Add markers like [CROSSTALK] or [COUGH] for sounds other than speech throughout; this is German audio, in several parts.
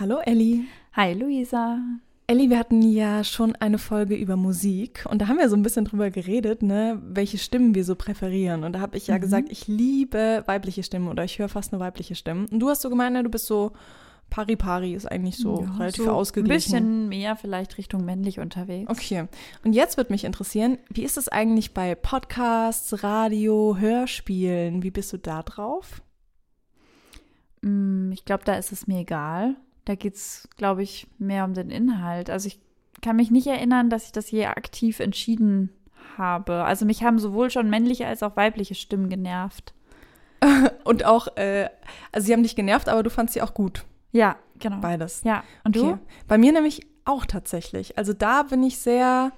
Hallo Elli. Hi Luisa. Elli, wir hatten ja schon eine Folge über Musik und da haben wir so ein bisschen drüber geredet, ne, welche Stimmen wir so präferieren. Und da habe ich ja mhm. gesagt, ich liebe weibliche Stimmen oder ich höre fast nur weibliche Stimmen. Und du hast so gemeint, ne, du bist so pari pari, ist eigentlich so ja, relativ so ausgeglichen. Ein bisschen mehr vielleicht Richtung männlich unterwegs. Okay. Und jetzt würde mich interessieren, wie ist es eigentlich bei Podcasts, Radio, Hörspielen? Wie bist du da drauf? Mm, ich glaube, da ist es mir egal. Da geht es, glaube ich, mehr um den Inhalt. Also ich kann mich nicht erinnern, dass ich das je aktiv entschieden habe. Also mich haben sowohl schon männliche als auch weibliche Stimmen genervt. [LAUGHS] Und auch, äh, also sie haben dich genervt, aber du fandst sie auch gut. Ja, genau. Beides. Ja. Und okay. du? Bei mir nämlich auch tatsächlich. Also da bin ich sehr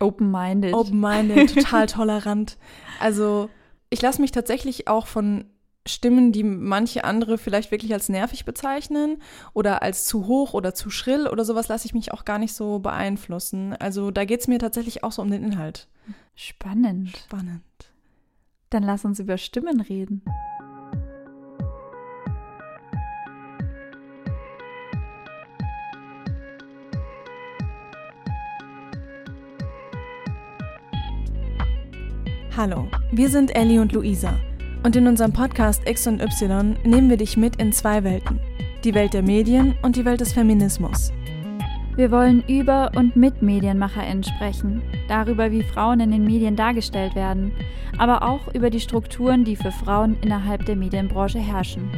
open-minded. Open-minded, total tolerant. Also ich lasse mich tatsächlich auch von Stimmen, die manche andere vielleicht wirklich als nervig bezeichnen oder als zu hoch oder zu schrill oder sowas, lasse ich mich auch gar nicht so beeinflussen. Also da geht es mir tatsächlich auch so um den Inhalt. Spannend. Spannend. Dann lass uns über Stimmen reden. Hallo, wir sind Ellie und Luisa. Und in unserem Podcast X und Y nehmen wir dich mit in zwei Welten. Die Welt der Medien und die Welt des Feminismus. Wir wollen über und mit MedienmacherInnen sprechen, darüber, wie Frauen in den Medien dargestellt werden, aber auch über die Strukturen, die für Frauen innerhalb der Medienbranche herrschen.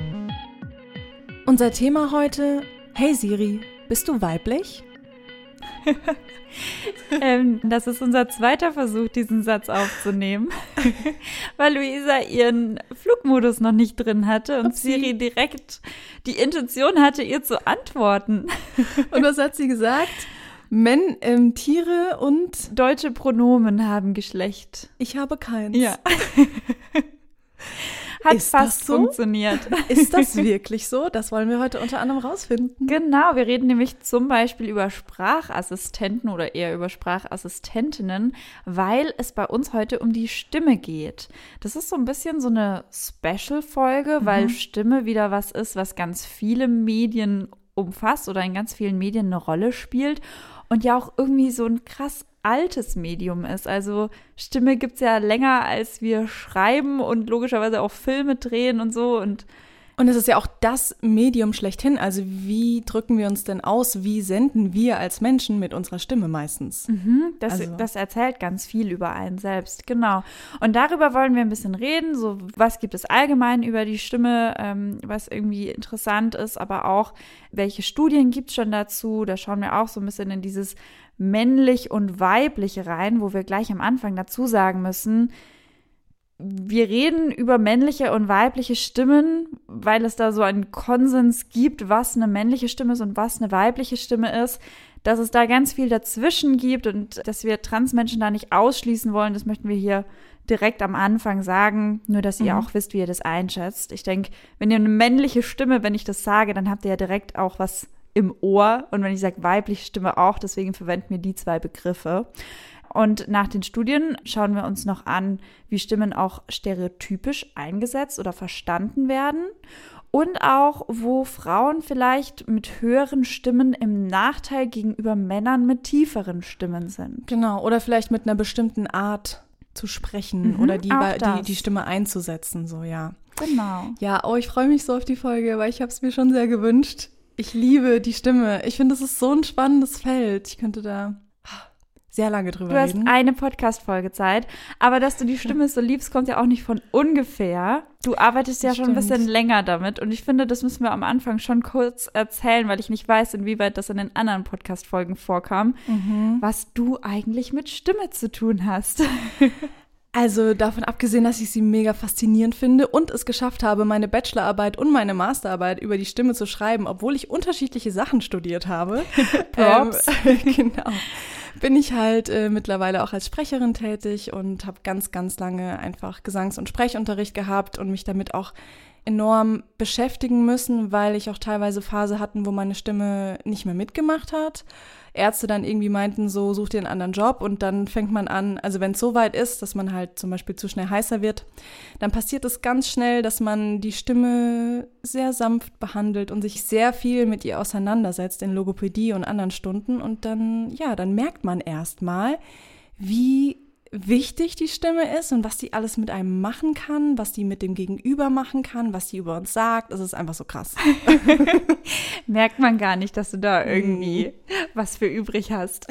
Unser Thema heute: Hey Siri, bist du weiblich? [LAUGHS] ähm, das ist unser zweiter Versuch, diesen Satz aufzunehmen, [LAUGHS] weil Luisa ihren Flugmodus noch nicht drin hatte und Upsi. Siri direkt die Intention hatte, ihr zu antworten. [LAUGHS] und was hat sie gesagt? Men, ähm, Tiere und deutsche Pronomen haben Geschlecht. Ich habe keins. Ja. Hat ist fast so? funktioniert. [LAUGHS] Ist das [LAUGHS] wirklich so? Das wollen wir heute unter anderem rausfinden. Genau, wir reden nämlich zum Beispiel über Sprachassistenten oder eher über Sprachassistentinnen, weil es bei uns heute um die Stimme geht. Das ist so ein bisschen so eine Special-Folge, mhm. weil Stimme wieder was ist, was ganz viele Medien umfasst oder in ganz vielen Medien eine Rolle spielt und ja auch irgendwie so ein krass altes Medium ist. Also Stimme gibt es ja länger, als wir schreiben und logischerweise auch Filme drehen und so. Und und es ist ja auch das Medium schlechthin. Also wie drücken wir uns denn aus? Wie senden wir als Menschen mit unserer Stimme meistens? Mhm, das, also. das erzählt ganz viel über einen selbst, genau. Und darüber wollen wir ein bisschen reden. So, was gibt es allgemein über die Stimme, ähm, was irgendwie interessant ist, aber auch, welche Studien gibt es schon dazu? Da schauen wir auch so ein bisschen in dieses männlich und weibliche rein, wo wir gleich am Anfang dazu sagen müssen, wir reden über männliche und weibliche Stimmen, weil es da so einen Konsens gibt, was eine männliche Stimme ist und was eine weibliche Stimme ist, dass es da ganz viel dazwischen gibt und dass wir Transmenschen da nicht ausschließen wollen, das möchten wir hier direkt am Anfang sagen, nur dass ihr mhm. auch wisst, wie ihr das einschätzt. Ich denke, wenn ihr eine männliche Stimme, wenn ich das sage, dann habt ihr ja direkt auch was im Ohr und wenn ich sage weibliche Stimme auch, deswegen verwenden wir die zwei Begriffe. Und nach den Studien schauen wir uns noch an, wie Stimmen auch stereotypisch eingesetzt oder verstanden werden und auch, wo Frauen vielleicht mit höheren Stimmen im Nachteil gegenüber Männern mit tieferen Stimmen sind. Genau, oder vielleicht mit einer bestimmten Art zu sprechen mhm, oder die, die, die Stimme einzusetzen, so ja. Genau. Ja, oh, ich freue mich so auf die Folge, weil ich habe es mir schon sehr gewünscht. Ich liebe die Stimme. Ich finde, es ist so ein spannendes Feld. Ich könnte da sehr lange drüber reden. Du hast eine Podcast-Folge Zeit, aber dass du die Stimme [LAUGHS] so liebst, kommt ja auch nicht von ungefähr. Du arbeitest ja schon ein bisschen länger damit und ich finde, das müssen wir am Anfang schon kurz erzählen, weil ich nicht weiß, inwieweit das in den anderen Podcast-Folgen vorkam, mhm. was du eigentlich mit Stimme zu tun hast. [LAUGHS] Also davon abgesehen, dass ich sie mega faszinierend finde und es geschafft habe, meine Bachelorarbeit und meine Masterarbeit über die Stimme zu schreiben, obwohl ich unterschiedliche Sachen studiert habe. [LAUGHS] Props. Ähm, [LAUGHS] genau bin ich halt äh, mittlerweile auch als Sprecherin tätig und habe ganz, ganz lange einfach Gesangs- und Sprechunterricht gehabt und mich damit auch enorm beschäftigen müssen, weil ich auch teilweise Phase hatten, wo meine Stimme nicht mehr mitgemacht hat. Ärzte dann irgendwie meinten, so such dir einen anderen Job und dann fängt man an, also wenn es so weit ist, dass man halt zum Beispiel zu schnell heißer wird, dann passiert es ganz schnell, dass man die Stimme sehr sanft behandelt und sich sehr viel mit ihr auseinandersetzt in Logopädie und anderen Stunden. Und dann, ja, dann merkt man erst mal, wie wichtig die Stimme ist und was die alles mit einem machen kann, was die mit dem Gegenüber machen kann, was die über uns sagt. Es ist einfach so krass. [LAUGHS] Merkt man gar nicht, dass du da irgendwie mm. was für übrig hast.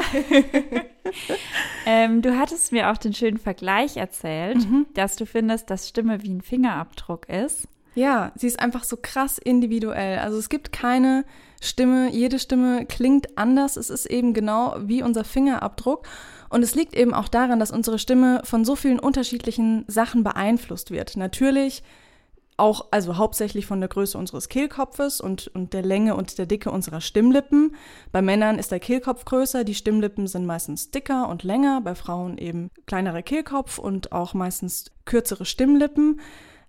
[LAUGHS] ähm, du hattest mir auch den schönen Vergleich erzählt, mhm. dass du findest, dass Stimme wie ein Fingerabdruck ist. Ja, sie ist einfach so krass individuell. Also es gibt keine Stimme, jede Stimme klingt anders. Es ist eben genau wie unser Fingerabdruck. Und es liegt eben auch daran, dass unsere Stimme von so vielen unterschiedlichen Sachen beeinflusst wird. Natürlich auch, also hauptsächlich von der Größe unseres Kehlkopfes und, und der Länge und der Dicke unserer Stimmlippen. Bei Männern ist der Kehlkopf größer, die Stimmlippen sind meistens dicker und länger, bei Frauen eben kleinerer Kehlkopf und auch meistens kürzere Stimmlippen.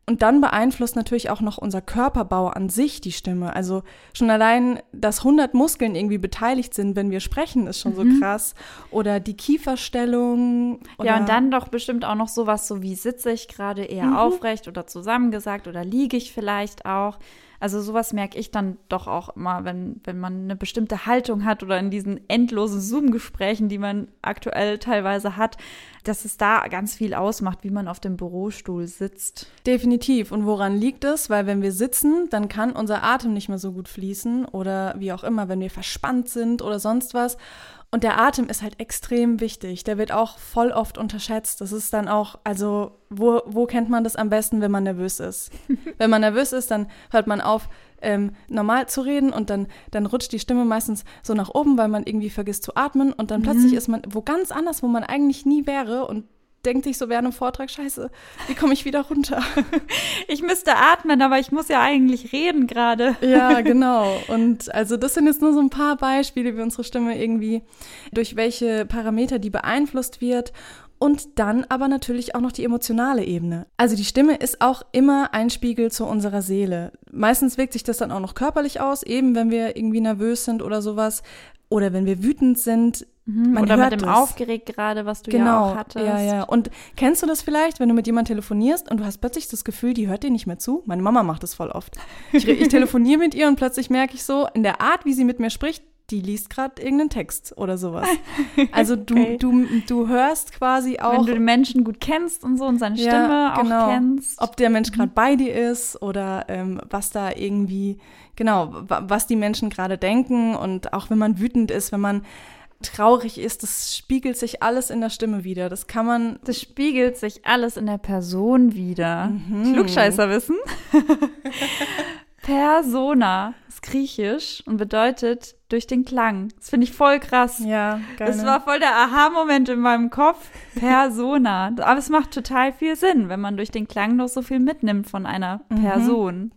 Und dann beeinflusst natürlich auch noch unser Körperbau an sich die Stimme. Also schon allein, dass 100 Muskeln irgendwie beteiligt sind, wenn wir sprechen, ist schon mhm. so krass. Oder die Kieferstellung. Oder ja, und dann doch bestimmt auch noch sowas, so wie sitze ich gerade eher mhm. aufrecht oder zusammengesagt oder liege ich vielleicht auch. Also sowas merke ich dann doch auch immer, wenn, wenn man eine bestimmte Haltung hat oder in diesen endlosen Zoom-Gesprächen, die man aktuell teilweise hat, dass es da ganz viel ausmacht, wie man auf dem Bürostuhl sitzt. Definitiv. Und woran liegt es? Weil wenn wir sitzen, dann kann unser Atem nicht mehr so gut fließen oder wie auch immer, wenn wir verspannt sind oder sonst was. Und der Atem ist halt extrem wichtig. Der wird auch voll oft unterschätzt. Das ist dann auch, also, wo, wo kennt man das am besten, wenn man nervös ist? [LAUGHS] wenn man nervös ist, dann hört man auf, ähm, normal zu reden und dann, dann rutscht die Stimme meistens so nach oben, weil man irgendwie vergisst zu atmen und dann mhm. plötzlich ist man wo ganz anders, wo man eigentlich nie wäre und denkt sich so während einem Vortrag, scheiße, wie komme ich wieder runter? [LAUGHS] Ich müsste atmen, aber ich muss ja eigentlich reden gerade. [LAUGHS] Ja, genau. Und also das sind jetzt nur so ein paar Beispiele, wie unsere Stimme irgendwie, durch welche Parameter die beeinflusst wird. Und dann aber natürlich auch noch die emotionale Ebene. Also die Stimme ist auch immer ein Spiegel zu unserer Seele. Meistens wirkt sich das dann auch noch körperlich aus, eben wenn wir irgendwie nervös sind oder sowas. Oder wenn wir wütend sind, Mhm, oder mit dem das. aufgeregt gerade, was du genau, ja auch hattest. Ja, ja. Und kennst du das vielleicht, wenn du mit jemandem telefonierst und du hast plötzlich das Gefühl, die hört dir nicht mehr zu? Meine Mama macht das voll oft. Ich, ich [LAUGHS] telefoniere mit ihr und plötzlich merke ich so, in der Art, wie sie mit mir spricht, die liest gerade irgendeinen Text oder sowas. [LAUGHS] Also du, okay. du, du hörst quasi auch. Wenn du den Menschen gut kennst und so und seine Stimme ja, genau. auch kennst. Ob der Mensch gerade mhm. bei dir ist oder ähm, was da irgendwie, genau, was die Menschen gerade denken und auch wenn man wütend ist, wenn man traurig ist, das spiegelt sich alles in der Stimme wieder. Das kann man. Das spiegelt sich alles in der Person wieder. Mhm. Klugscheißerwissen. [LAUGHS] Persona ist griechisch und bedeutet durch den Klang. Das finde ich voll krass. Ja, geil. Das war voll der Aha-Moment in meinem Kopf. Persona. [LAUGHS] Aber es macht total viel Sinn, wenn man durch den Klang noch so viel mitnimmt von einer mhm. Person. Mhm.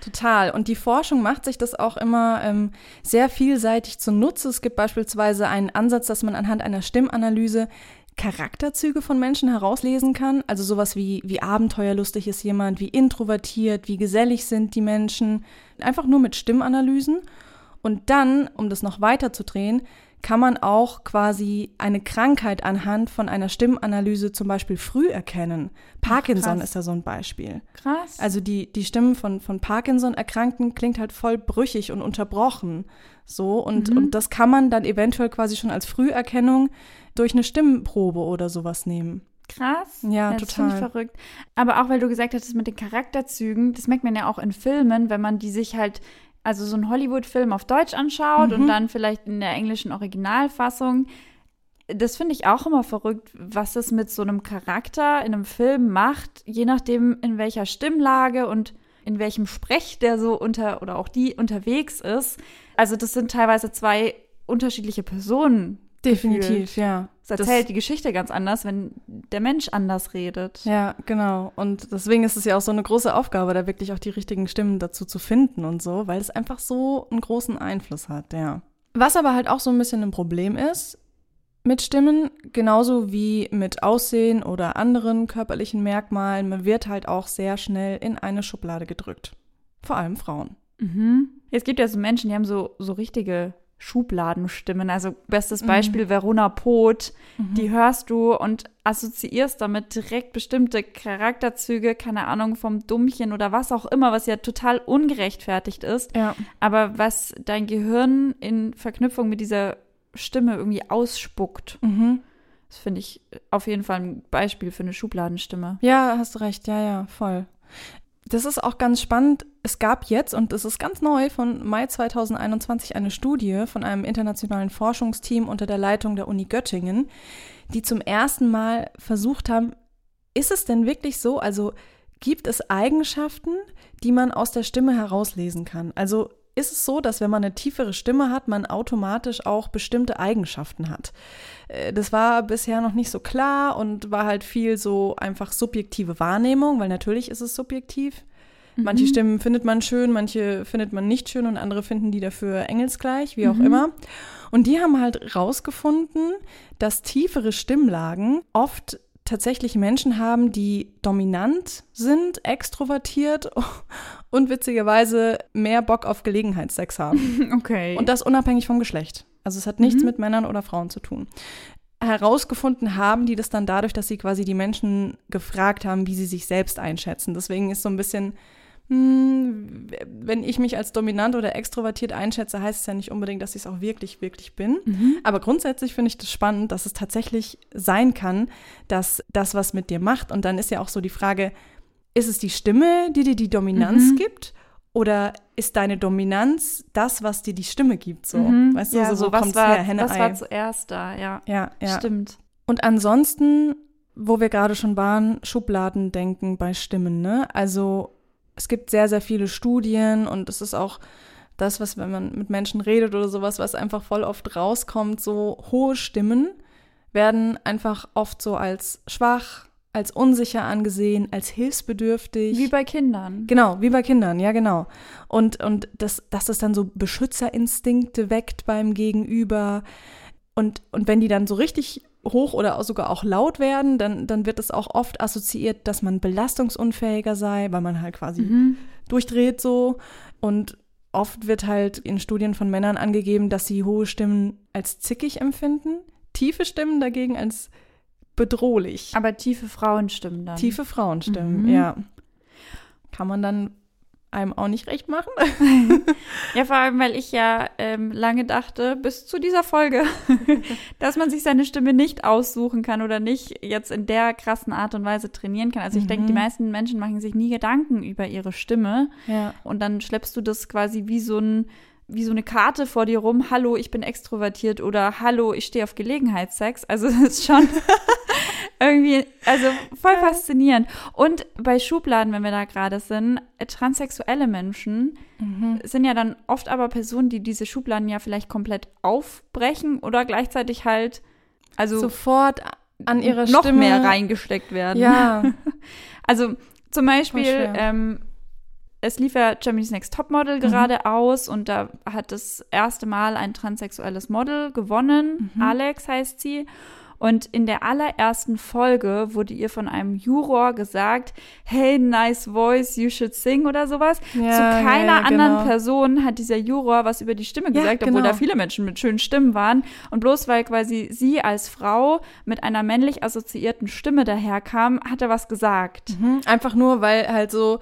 Total. Und die Forschung macht sich das auch immer ähm, sehr vielseitig zunutze. Es gibt beispielsweise einen Ansatz, dass man anhand einer Stimmanalyse Charakterzüge von Menschen herauslesen kann. Also sowas wie, wie abenteuerlustig ist jemand, wie introvertiert, wie gesellig sind die Menschen. Einfach nur mit Stimmanalysen. Und dann, um das noch weiter zu drehen, kann man auch quasi eine Krankheit anhand von einer Stimmanalyse zum Beispiel früh erkennen. Parkinson Ach, ist da so ein Beispiel. Krass. Also die, die Stimmen von, von Parkinson-Erkrankten klingt halt voll brüchig und unterbrochen. So, und, mhm. und das kann man dann eventuell quasi schon als Früherkennung durch eine Stimmprobe oder sowas nehmen. Krass. Ja, das total. Ich verrückt. Aber auch weil du gesagt hast, mit den Charakterzügen, das merkt man ja auch in Filmen, wenn man die sich halt also so einen Hollywood-Film auf Deutsch anschaut mhm. und dann vielleicht in der englischen Originalfassung. Das finde ich auch immer verrückt, was es mit so einem Charakter in einem Film macht, je nachdem, in welcher Stimmlage und in welchem Sprech der so unter oder auch die unterwegs ist. Also, das sind teilweise zwei unterschiedliche Personen, Definitiv, gefühlt. ja. Es erzählt das, die Geschichte ganz anders, wenn der Mensch anders redet. Ja, genau. Und deswegen ist es ja auch so eine große Aufgabe, da wirklich auch die richtigen Stimmen dazu zu finden und so, weil es einfach so einen großen Einfluss hat, ja. Was aber halt auch so ein bisschen ein Problem ist, mit Stimmen, genauso wie mit Aussehen oder anderen körperlichen Merkmalen. Man wird halt auch sehr schnell in eine Schublade gedrückt. Vor allem Frauen. Mhm. Es gibt ja so Menschen, die haben so, so richtige Schubladenstimmen. Also bestes Beispiel mhm. Verona Poth, mhm. die hörst du und assoziierst damit direkt bestimmte Charakterzüge, keine Ahnung, vom Dummchen oder was auch immer, was ja total ungerechtfertigt ist. Ja. Aber was dein Gehirn in Verknüpfung mit dieser Stimme irgendwie ausspuckt. Mhm. Das finde ich auf jeden Fall ein Beispiel für eine Schubladenstimme. Ja, hast du recht, ja, ja, voll. Das ist auch ganz spannend. Es gab jetzt, und das ist ganz neu, von Mai 2021 eine Studie von einem internationalen Forschungsteam unter der Leitung der Uni Göttingen, die zum ersten Mal versucht haben, ist es denn wirklich so? Also gibt es Eigenschaften, die man aus der Stimme herauslesen kann? Also ist es so, dass wenn man eine tiefere Stimme hat, man automatisch auch bestimmte Eigenschaften hat. Äh, das war bisher noch nicht so klar und war halt viel so einfach subjektive Wahrnehmung, weil natürlich ist es subjektiv. Mhm. Manche Stimmen findet man schön, manche findet man nicht schön und andere finden die dafür engelsgleich, wie auch mhm. immer. Und die haben halt rausgefunden, dass tiefere Stimmlagen oft tatsächlich Menschen haben, die dominant sind, extrovertiert [LAUGHS] und witzigerweise mehr Bock auf Gelegenheitssex haben. [LAUGHS] Okay. Und das unabhängig vom Geschlecht. Also es hat nichts mhm. mit Männern oder Frauen zu tun. Herausgefunden haben die das dann dadurch, dass sie quasi die Menschen gefragt haben, wie sie sich selbst einschätzen. Deswegen ist so ein bisschen hm, wenn ich mich als dominant oder extrovertiert einschätze, heißt es ja nicht unbedingt, dass ich es auch wirklich, wirklich bin. Mhm. Aber grundsätzlich finde ich das spannend, dass es tatsächlich sein kann, dass das was mit dir macht. Und dann ist ja auch so die Frage, ist es die Stimme, die dir die Dominanz mhm. gibt? Oder ist deine Dominanz das, was dir die Stimme gibt? So, mhm. weißt du, ja, so, so was war, her, Henne, Was Ei. war zuerst da, ja. Ja, ja. Stimmt. Und ansonsten, wo wir gerade schon waren, Schubladen denken bei Stimmen, ne? Also es gibt sehr, sehr viele Studien und es ist auch das, was, wenn man mit Menschen redet oder sowas, was einfach voll oft rauskommt, so hohe Stimmen werden einfach oft so als schwach, als unsicher angesehen, als hilfsbedürftig. Wie bei Kindern. Genau, wie bei Kindern, ja, genau. Und, und das, dass das dann so Beschützerinstinkte weckt beim Gegenüber. Und, und wenn die dann so richtig hoch oder sogar auch laut werden, dann, dann wird es auch oft assoziiert, dass man belastungsunfähiger sei, weil man halt quasi mhm. durchdreht so. Und oft wird halt in Studien von Männern angegeben, dass sie hohe Stimmen als zickig empfinden, tiefe Stimmen dagegen als bedrohlich. Aber tiefe Frauenstimmen dann. Tiefe Frauenstimmen, mhm. ja. Kann man dann einem auch nicht recht machen. [LAUGHS] ja, vor allem, weil ich ja ähm, lange dachte, bis zu dieser Folge, [LAUGHS] dass man sich seine Stimme nicht aussuchen kann oder nicht jetzt in der krassen Art und Weise trainieren kann. Also ich mhm. denke, die meisten Menschen machen sich nie Gedanken über ihre Stimme. Ja. Und dann schleppst du das quasi wie so ein wie so eine Karte vor dir rum, hallo, ich bin extrovertiert oder hallo, ich stehe auf Gelegenheitssex. Also das ist schon [LAUGHS] irgendwie, also voll faszinierend. Und bei Schubladen, wenn wir da gerade sind, äh, transsexuelle Menschen mhm. sind ja dann oft aber Personen, die diese Schubladen ja vielleicht komplett aufbrechen oder gleichzeitig halt, also sofort an ihre noch Stimme mehr reingesteckt werden. Ja. [LAUGHS] also zum Beispiel, ähm, es lief ja Germany's Next Topmodel mhm. gerade aus und da hat das erste Mal ein transsexuelles Model gewonnen. Mhm. Alex heißt sie. Und in der allerersten Folge wurde ihr von einem Juror gesagt, hey, nice voice, you should sing oder sowas. Ja, Zu keiner ja, ja, anderen genau. Person hat dieser Juror was über die Stimme gesagt, obwohl genau. da viele Menschen mit schönen Stimmen waren. Und bloß weil quasi sie als Frau mit einer männlich assoziierten Stimme daherkam, hat er was gesagt. Mhm. Einfach nur, weil halt so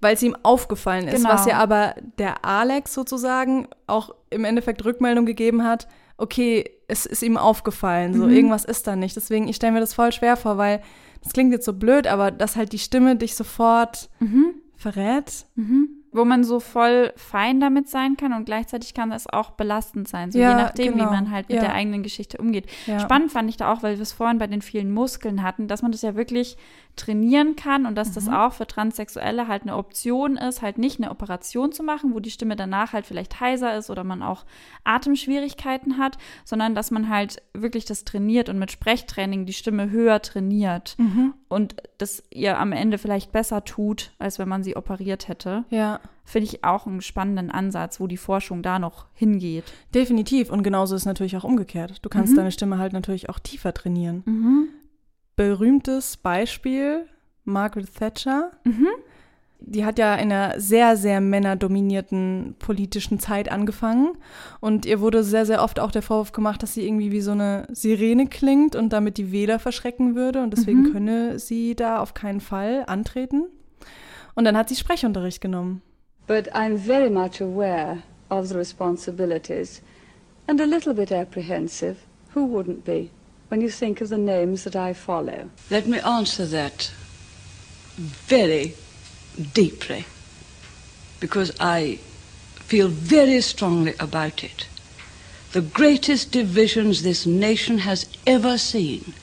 weil es ihm aufgefallen ist, genau. was ja aber der Alex sozusagen auch im Endeffekt Rückmeldung gegeben hat, okay, es ist ihm aufgefallen, so mhm. irgendwas ist da nicht. Deswegen, ich stelle mir das voll schwer vor, weil das klingt jetzt so blöd, aber dass halt die Stimme dich sofort mhm. verrät. Mhm. Wo man so voll fein damit sein kann und gleichzeitig kann das auch belastend sein, so ja, je nachdem, genau. wie man halt mit ja. der eigenen Geschichte umgeht. Ja. Spannend fand ich da auch, weil wir es vorhin bei den vielen Muskeln hatten, dass man das ja wirklich trainieren kann und dass mhm. das auch für Transsexuelle halt eine Option ist, halt nicht eine Operation zu machen, wo die Stimme danach halt vielleicht heiser ist oder man auch Atemschwierigkeiten hat, sondern dass man halt wirklich das trainiert und mit Sprechtraining die Stimme höher trainiert mhm. und das ihr am Ende vielleicht besser tut, als wenn man sie operiert hätte. Ja. Finde ich auch einen spannenden Ansatz, wo die Forschung da noch hingeht. Definitiv. Und genauso ist natürlich auch umgekehrt. Du kannst mhm. deine Stimme halt natürlich auch tiefer trainieren. Berühmtes Beispiel Margaret Thatcher. Mhm. Die hat ja in einer sehr, sehr männerdominierten politischen Zeit angefangen. Und ihr wurde sehr, sehr oft auch der Vorwurf gemacht, dass sie irgendwie wie so eine Sirene klingt und damit die Wähler verschrecken würde. Und deswegen mhm. könne sie da auf keinen Fall antreten. Und dann hat sie Sprechunterricht genommen. But I'm very much aware of the responsibilities and a little bit apprehensive. Who wouldn't be? When you think of the names that I follow? Let me answer that very deeply because I feel very strongly about it. The greatest divisions this nation has ever seen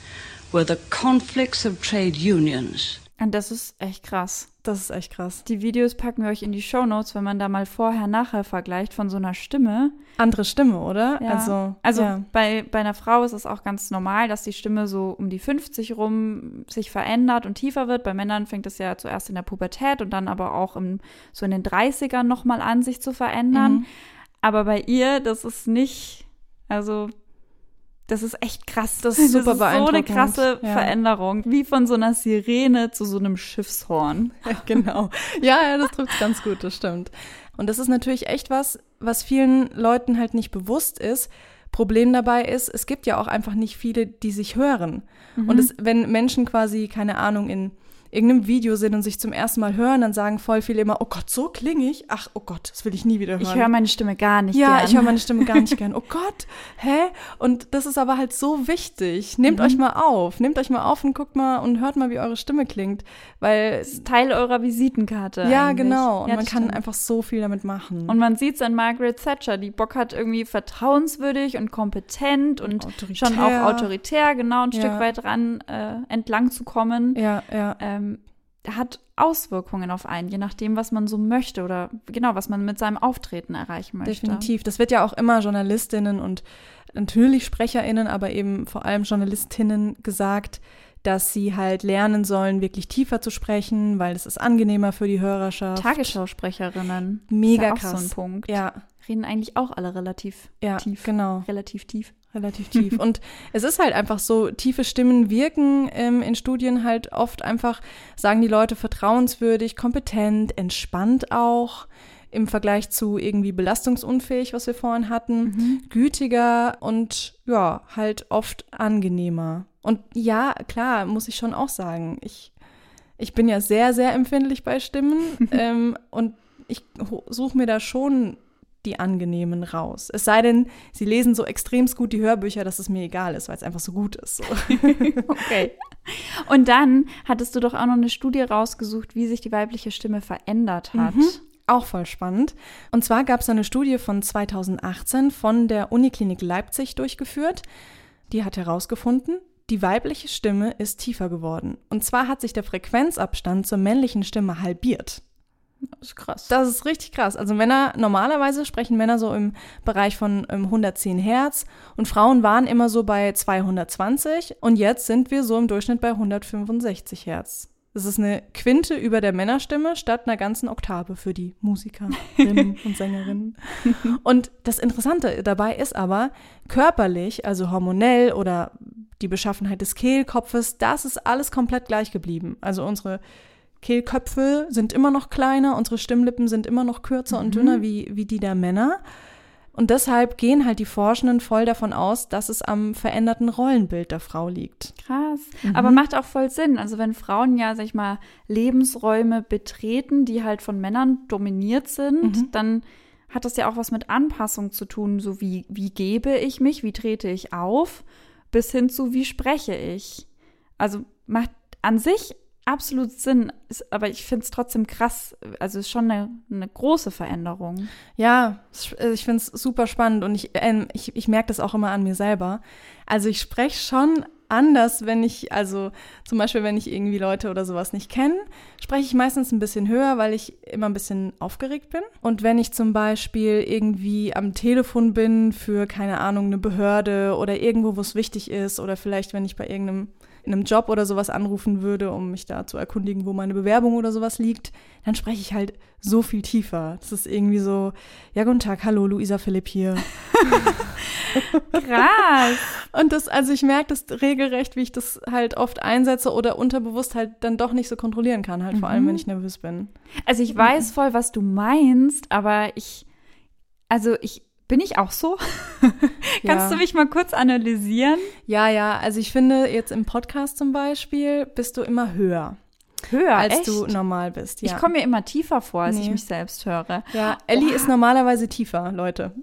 were the conflicts of trade unions. Und das ist echt krass. Das ist echt krass. Die Videos packen wir euch in die Show Notes, wenn man da mal vorher, nachher vergleicht von so einer Stimme. Andere Stimme, oder? Ja. Also, also ja. bei, bei einer Frau ist es auch ganz normal, dass die Stimme so um die 50 rum sich verändert und tiefer wird. Bei Männern fängt es ja zuerst in der Pubertät und dann aber auch im, so in den 30ern nochmal an, sich zu verändern. Mhm. Aber bei ihr, das ist nicht, also das ist echt krass. Das ist super das ist beeindruckend. So eine krasse ja. Veränderung, wie von so einer Sirene zu so einem Schiffshorn. [LAUGHS] Ja, genau. Ja, ja, das trifft ganz gut, das stimmt. Und das ist natürlich echt was, was vielen Leuten halt nicht bewusst ist. Problem dabei ist, es gibt ja auch einfach nicht viele, die sich hören. Mhm. Und es, wenn Menschen quasi, keine Ahnung, in irgendeinem Video sind und sich zum ersten Mal hören, dann sagen voll viele immer, oh Gott, so klinge ich? Ach, oh Gott, das will ich nie wieder hören. Ich höre meine Stimme gar nicht ja, gern. Ja, ich höre meine Stimme gar nicht [LAUGHS] gern. Oh Gott, hä? Und das ist aber halt so wichtig. Nehmt mhm. euch mal auf. Nehmt euch mal auf und guckt mal und hört mal, wie eure Stimme klingt. Weil es ist Teil eurer Visitenkarte. Ja, eigentlich. genau. Und ja, man kann stimmt. einfach so viel damit machen. Und man sieht es an Margaret Thatcher, die Bock hat irgendwie vertrauenswürdig und kompetent und autoritär. schon auch autoritär, genau ein ja. Stück weit dran äh, entlang zu kommen. Ja, ja. Ähm, hat Auswirkungen auf einen, je nachdem, was man so möchte oder genau, was man mit seinem Auftreten erreichen möchte. Definitiv. Das wird ja auch immer Journalistinnen und natürlich Sprecherinnen, aber eben vor allem Journalistinnen gesagt, dass sie halt lernen sollen, wirklich tiefer zu sprechen, weil es ist angenehmer für die Hörerschaft. Tagesschausprecherinnen. Mega ist ja krass. Auch so ein Punkt. Ja. Reden eigentlich auch alle relativ ja, tief. Genau. Relativ tief relativ tief. Und es ist halt einfach so, tiefe Stimmen wirken ähm, in Studien halt oft einfach, sagen die Leute, vertrauenswürdig, kompetent, entspannt auch im Vergleich zu irgendwie belastungsunfähig, was wir vorhin hatten, mhm. gütiger und ja, halt oft angenehmer. Und ja, klar, muss ich schon auch sagen, ich, ich bin ja sehr, sehr empfindlich bei Stimmen [LAUGHS] ähm, und ich suche mir da schon die angenehmen raus. Es sei denn, sie lesen so extremst gut die Hörbücher, dass es mir egal ist, weil es einfach so gut ist. So. [LAUGHS] okay. Und dann hattest du doch auch noch eine Studie rausgesucht, wie sich die weibliche Stimme verändert hat. Mhm. Auch voll spannend. Und zwar gab es eine Studie von 2018 von der Uniklinik Leipzig durchgeführt. Die hat herausgefunden, die weibliche Stimme ist tiefer geworden. Und zwar hat sich der Frequenzabstand zur männlichen Stimme halbiert. Das ist krass. Das ist richtig krass. Also Männer, normalerweise sprechen Männer so im Bereich von 110 Hertz und Frauen waren immer so bei 220 und jetzt sind wir so im Durchschnitt bei 165 Hertz. Das ist eine Quinte über der Männerstimme statt einer ganzen Oktave für die Musikerinnen [LAUGHS] und Sängerinnen. Und das Interessante dabei ist aber, körperlich, also hormonell oder die Beschaffenheit des Kehlkopfes, das ist alles komplett gleich geblieben. Also unsere Kehlköpfe sind immer noch kleiner, unsere Stimmlippen sind immer noch kürzer mhm. und dünner wie, wie die der Männer. Und deshalb gehen halt die Forschenden voll davon aus, dass es am veränderten Rollenbild der Frau liegt. Krass. Mhm. Aber macht auch voll Sinn. Also wenn Frauen ja, sag ich mal, Lebensräume betreten, die halt von Männern dominiert sind, mhm. dann hat das ja auch was mit Anpassung zu tun. So wie, wie gebe ich mich, wie trete ich auf, bis hin zu wie spreche ich. Also macht an sich absolut Sinn, ist, aber ich finde es trotzdem krass. Also es ist schon eine, eine große Veränderung. Ja, also ich finde es super spannend und ich, äh, ich, ich merke das auch immer an mir selber. Also ich spreche schon anders, wenn ich, also zum Beispiel, wenn ich irgendwie Leute oder sowas nicht kenne, spreche ich meistens ein bisschen höher, weil ich immer ein bisschen aufgeregt bin. Und wenn ich zum Beispiel irgendwie am Telefon bin für, keine Ahnung, eine Behörde oder irgendwo, wo es wichtig ist oder vielleicht, wenn ich bei irgendeinem in einem Job oder sowas anrufen würde, um mich da zu erkundigen, wo meine Bewerbung oder sowas liegt, dann spreche ich halt so viel tiefer. Das ist irgendwie so, ja, guten Tag, hallo, Luisa Philipp hier. [LAUGHS] Krass. Und das, also ich merke das regelrecht, wie ich das halt oft einsetze oder unterbewusst halt dann doch nicht so kontrollieren kann, halt vor allem, wenn ich nervös bin. Also ich weiß voll, was du meinst, aber ich, also ich, bin ich auch so? [LAUGHS] Kannst Ja. du mich mal kurz analysieren? Ja, ja, also ich finde jetzt im Podcast zum Beispiel bist du immer höher, Höher, als echt? du normal bist. Ja. Ich komme mir immer tiefer vor, als ich Nee. mich selbst höre. ja, Ellie ist normalerweise tiefer, Leute.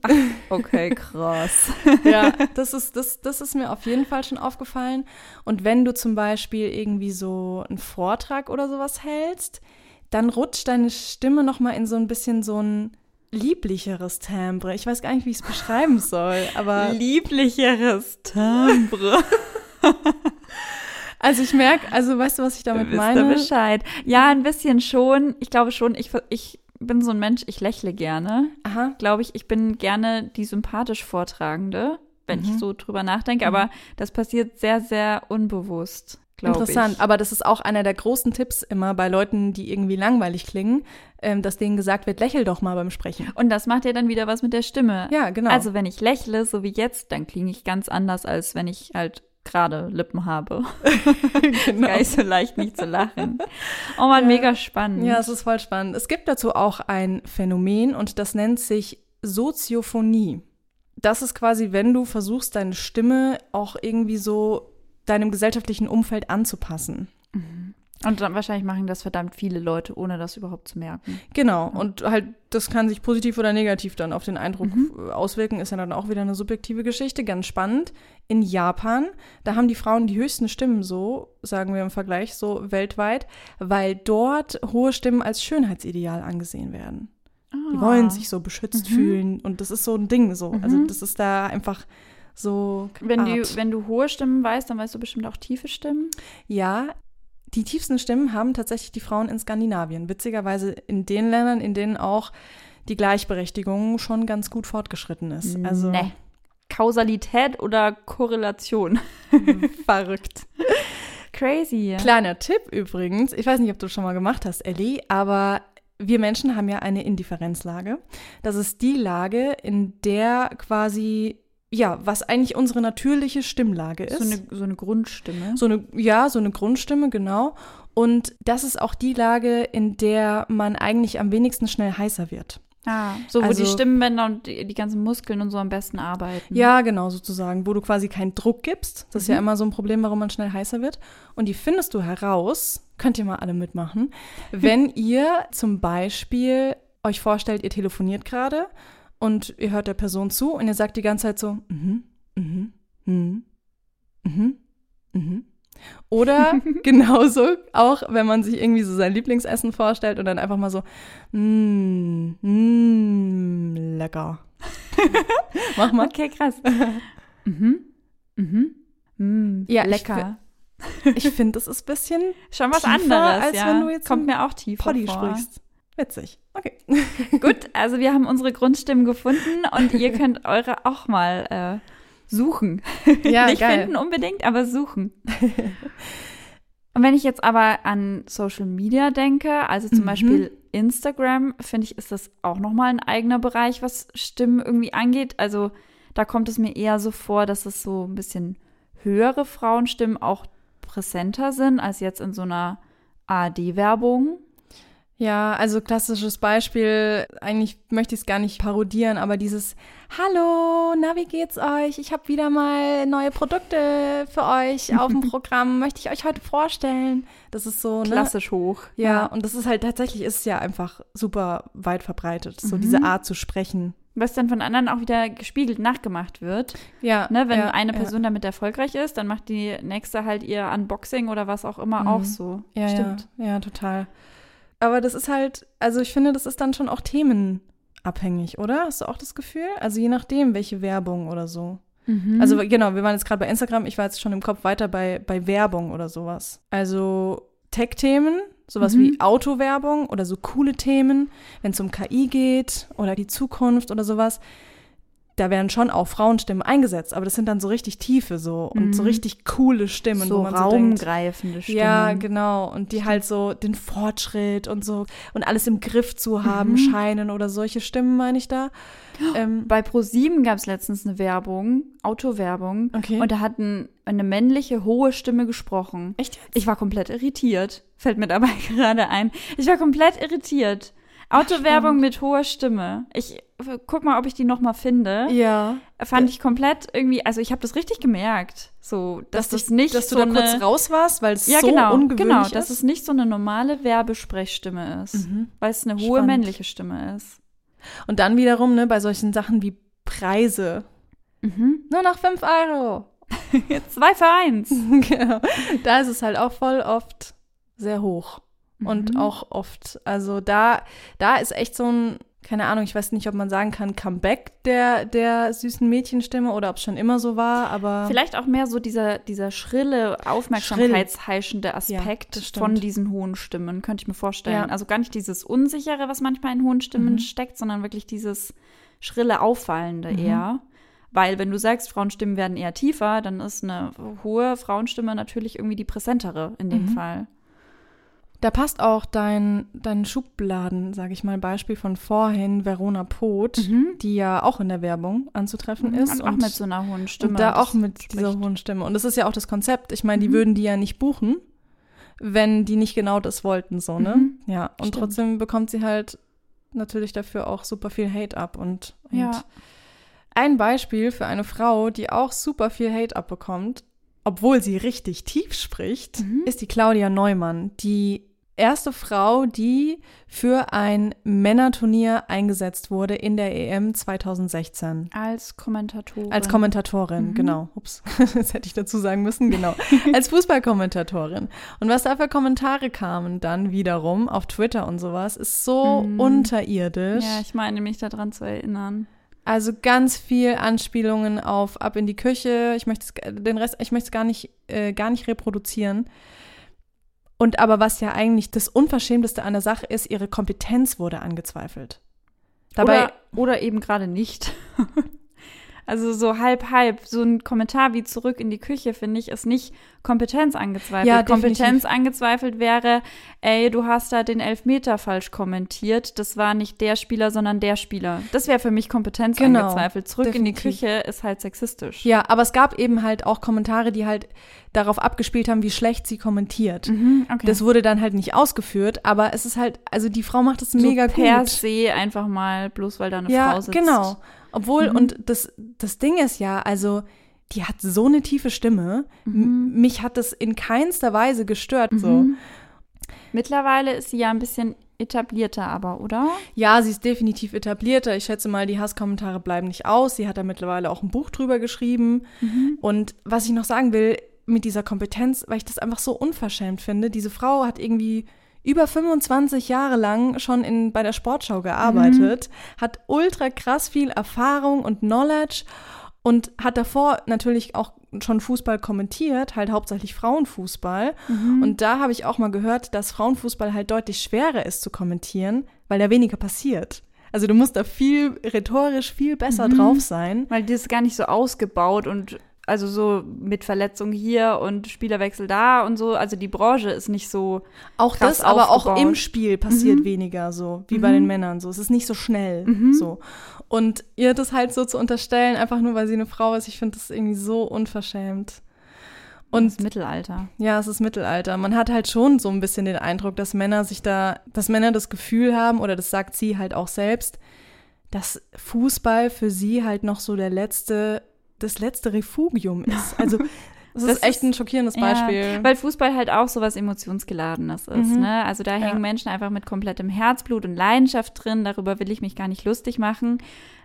Okay, [LAUGHS] krass. ja, das ist, das, das ist mir auf jeden Fall schon aufgefallen. Und wenn du zum Beispiel irgendwie so einen Vortrag oder sowas hältst, dann rutscht deine Stimme noch mal in so ein bisschen so ein lieblicheres Timbre. Ich weiß gar nicht, wie ich es beschreiben soll, aber Lieblicheres Timbre. [LAUGHS] also ich merke, also weißt du, was ich damit Wisst meine? Bescheid. Ja, ein bisschen schon. Ich glaube schon, ich, ich bin so ein Mensch, ich lächle gerne. Aha. Glaube ich, ich bin gerne die sympathisch Vortragende, wenn ich so drüber nachdenke. Aber das passiert sehr, sehr unbewusst, glaube ich. Interessant, aber das ist auch einer der großen Tipps immer bei Leuten, die irgendwie langweilig klingen, ähm, dass denen gesagt wird, lächel doch mal beim Sprechen. Und das macht ja dann wieder was mit der Stimme. Ja, genau. Also wenn ich lächle, so wie jetzt, dann klinge ich ganz anders, als wenn ich halt gerade Lippen habe. [LAUGHS] genau. Gar nicht so leicht nicht zu lachen. Oh man, Ja. mega spannend. Ja, es ist voll spannend. Es gibt dazu auch ein Phänomen und das nennt sich Soziophonie. Das ist quasi, wenn du versuchst, deine Stimme auch irgendwie so deinem gesellschaftlichen Umfeld anzupassen. Und dann wahrscheinlich machen das verdammt viele Leute, ohne das überhaupt zu merken. Genau. Und halt, das kann sich positiv oder negativ dann auf den Eindruck äh, auswirken, ist ja dann auch wieder eine subjektive Geschichte. Ganz spannend. In Japan, da haben die Frauen die höchsten Stimmen so, sagen wir im Vergleich, so weltweit, weil dort hohe Stimmen als Schönheitsideal angesehen werden. Die wollen sich so beschützt fühlen und das ist so ein Ding so. Also das ist da einfach so. Wenn du, Art. wenn du hohe Stimmen weißt, dann weißt du bestimmt auch tiefe Stimmen. Ja, die tiefsten Stimmen haben tatsächlich die Frauen in Skandinavien. Witzigerweise in den Ländern, in denen auch die Gleichberechtigung schon ganz gut fortgeschritten ist. Also Nee. Kausalität oder Korrelation. [LAUGHS] verrückt. Crazy. Kleiner Tipp übrigens, ich weiß nicht, ob du das schon mal gemacht hast, Ellie, aber wir Menschen haben ja eine Indifferenzlage. Das ist die Lage, in der quasi, ja, was eigentlich unsere natürliche Stimmlage ist. So eine, so eine Grundstimme. So eine, ja, so eine Grundstimme, genau. Und das ist auch die Lage, in der man eigentlich am wenigsten schnell heißer wird. Ah, so wo Also- die Stimmbänder und die, die ganzen Muskeln und so am besten arbeiten. Ja, genau, sozusagen, wo du quasi keinen Druck gibst. Das ist ja immer so ein Problem, warum man schnell heißer wird. Und die findest du heraus, könnt ihr mal alle mitmachen, [LAUGHS] wenn ihr zum Beispiel euch vorstellt, ihr telefoniert gerade und ihr hört der Person zu und ihr sagt die ganze Zeit so, mhm, mhm, mhm, mhm, mhm. Oder [LAUGHS] genauso auch, wenn man sich irgendwie so sein Lieblingsessen vorstellt und dann einfach mal so, mm, mm, lecker. [LAUGHS] Mach mal. Okay, krass. [LAUGHS] mhm. Mhm. Mm, Ja, ich lecker. Ich finde, das ist ein bisschen Schon was anderes, als ja. wenn du jetzt Kommt mir auch tiefer Poddy vor. sprichst. Witzig. Okay. [LAUGHS] Gut, also wir haben unsere Grundstimmen gefunden und ihr könnt eure auch mal äh, suchen. [LAUGHS] Ja, Nicht geil. finden unbedingt, aber suchen. [LAUGHS] und wenn ich jetzt aber an Social Media denke, also zum Mhm. Beispiel Instagram, finde ich, ist das auch nochmal ein eigener Bereich, was Stimmen irgendwie angeht. Also da kommt es mir eher so vor, dass es so ein bisschen höhere Frauenstimmen auch präsenter sind als jetzt in so einer ARD-Werbung. Ja, also klassisches Beispiel, eigentlich möchte ich es gar nicht parodieren, aber dieses Hallo, na, wie geht's euch? Ich habe wieder mal neue Produkte für euch [LAUGHS] auf dem Programm. Möchte ich euch heute vorstellen? Das ist so, ne? Klassisch hoch. Ja, und das ist halt tatsächlich ist ja einfach super weit verbreitet, so Mhm. diese Art zu sprechen. Was dann von anderen auch wieder gespiegelt nachgemacht wird. Ja, Ne, wenn ja, eine ja. Person damit erfolgreich ist, dann macht die nächste halt ihr Unboxing oder was auch immer Mhm. auch so. Ja, Stimmt. Ja, ja, total. Aber das ist halt, also ich finde, das ist dann schon auch themenabhängig, oder? Hast du auch das Gefühl? Also je nachdem, welche Werbung oder so. Also genau, wir waren jetzt gerade bei Instagram, ich war jetzt schon im Kopf weiter bei, bei Werbung oder sowas. Also Tech-Themen, sowas Mhm. wie Autowerbung oder so coole Themen, wenn es um KI geht oder die Zukunft oder sowas. Da werden schon auch Frauenstimmen eingesetzt, aber das sind dann so richtig tiefe so und so richtig coole Stimmen, Mhm. so wo man so denkt, raumgreifende Stimmen. ja, genau. Und die halt so den Fortschritt und so und alles im Griff zu haben Mhm. scheinen oder solche Stimmen, meine ich da. Ähm, Bei ProSieben gab es letztens eine Werbung, Autowerbung. Okay. Und da hat ein, eine männliche, hohe Stimme gesprochen. echt jetzt? Ich war komplett irritiert. Fällt mir dabei [LAUGHS] gerade ein. Ich war komplett irritiert. [LAUGHS] Autowerbung mit hoher Stimme. Ich äh, guck mal, ob ich die noch mal finde. Ja. Fand ich komplett irgendwie, also ich habe das richtig gemerkt, so dass, das dich- nicht dass du so da kurz eine, raus warst, weil es ja so genau, ungewöhnlich genau, ist. dass es nicht so eine normale Werbesprechstimme ist, Mhm. weil es eine hohe Spannend. männliche Stimme ist. Und dann wiederum, ne, bei solchen Sachen wie Preise. Mhm. Nur noch 5 Euro. [LAUGHS] Zwei für eins. [LAUGHS] genau. Da ist es halt auch voll oft sehr hoch. Und Mhm. auch oft, also da, da ist echt so ein, keine Ahnung, ich weiß nicht, ob man sagen kann, Comeback der, der süßen Mädchenstimme oder ob es schon immer so war, aber. Vielleicht auch mehr so dieser, dieser schrille, aufmerksamkeitsheischende Aspekt stimmt. von diesen hohen Stimmen, könnte ich mir vorstellen. Ja. Also gar nicht dieses Unsichere, was manchmal in hohen Stimmen Mhm. steckt, sondern wirklich dieses schrille, auffallende Mhm. eher. Weil wenn du sagst, Frauenstimmen werden eher tiefer, dann ist eine hohe Frauenstimme natürlich irgendwie die präsentere in dem Mhm. Fall. Da passt auch dein, dein Schubladen, sage ich mal, Beispiel von vorhin, Verona Poth, die ja auch in der Werbung anzutreffen ist. Mhm. Und auch mit so einer hohen Stimme. Und da auch mit spricht. dieser hohen Stimme. Und das ist ja auch das Konzept. Ich meine, die Mhm. würden die ja nicht buchen, wenn die nicht genau das wollten, so, ne? Mhm. Ja. Und Stimmt. trotzdem bekommt sie halt natürlich dafür auch super viel Hate ab. Und, und Ja. ein Beispiel für eine Frau, die auch super viel Hate abbekommt, obwohl sie richtig tief spricht, Mhm. ist die Claudia Neumann, die erste Frau, die für ein Männerturnier eingesetzt wurde in der EM 2016. Als Kommentatorin. Als Kommentatorin, Mhm. genau. Ups, [LAUGHS] das hätte ich dazu sagen müssen, genau. [LAUGHS] Als Fußballkommentatorin. Und was da für Kommentare kamen dann wiederum auf Twitter und sowas, ist so Mhm. unterirdisch. Ja, ich meine mich daran zu erinnern. Also ganz viel Anspielungen auf ab in die Küche. Ich möchte es- den Rest, ich möchte es gar nicht, äh, gar nicht reproduzieren. Und aber was ja eigentlich das Unverschämteste an der Sache ist, ihre Kompetenz wurde angezweifelt. Dabei, oder, oder eben gerade nicht. [LAUGHS] also so halb, halb. So ein Kommentar wie zurück in die Küche, finde ich, ist nicht Kompetenz angezweifelt. Ja, definitiv. Kompetenz angezweifelt wäre, ey, du hast da den Elfmeter falsch kommentiert. Das war nicht der Spieler, sondern der Spieler. Das wäre für mich Kompetenz Genau, angezweifelt. Zurück in die definitiv. Küche ist halt sexistisch. ja, aber es gab eben halt auch Kommentare, die halt darauf abgespielt haben, wie schlecht sie kommentiert. Mhm, okay. Das wurde dann halt nicht ausgeführt, aber es ist halt, also die Frau macht es so mega per gut. se einfach mal, bloß weil da eine ja, Frau sitzt. genau. Obwohl, Mhm. und das, das Ding ist ja, also, die hat so eine tiefe Stimme. M- Mich hat das in keinster Weise gestört, so. Mhm. Mittlerweile ist sie ja ein bisschen etablierter, aber, oder? Ja, sie ist definitiv etablierter. Ich schätze mal, die Hasskommentare bleiben nicht aus. Sie hat da mittlerweile auch ein Buch drüber geschrieben. Mhm. Und was ich noch sagen will, mit dieser Kompetenz, weil ich das einfach so unverschämt finde, diese Frau hat irgendwie über 25 Jahre lang schon in, bei der Sportschau gearbeitet, hat ultra krass viel Erfahrung und Knowledge und hat davor natürlich auch schon Fußball kommentiert, halt hauptsächlich Frauenfußball. Und da habe ich auch mal gehört, dass Frauenfußball halt deutlich schwerer ist zu kommentieren, weil da weniger passiert. Also du musst da viel rhetorisch viel besser drauf sein. Weil die ist gar nicht so ausgebaut und also so mit Verletzung hier und Spielerwechsel da und so. Also die Branche ist nicht so. Auch das, aber auch aufgebaut. im Spiel passiert weniger so, wie bei den Männern so. Es ist nicht so schnell so. Und ihr das halt so zu unterstellen, einfach nur weil sie eine Frau ist, ich finde das irgendwie so unverschämt. Und Mittelalter. ja, es ist Mittelalter. Man hat halt schon so ein bisschen den Eindruck, dass Männer sich da, dass Männer das Gefühl haben, oder das sagt sie halt auch selbst, dass Fußball für sie halt noch so der letzte, das letzte Refugium ist. Also, [LAUGHS] das, Das ist echt ein schockierendes Beispiel. Ja, weil Fußball halt auch so was Emotionsgeladenes ist. Mhm. Ne? Also da hängen Ja. Menschen einfach mit komplettem Herzblut und Leidenschaft drin. Darüber will ich mich gar nicht lustig machen.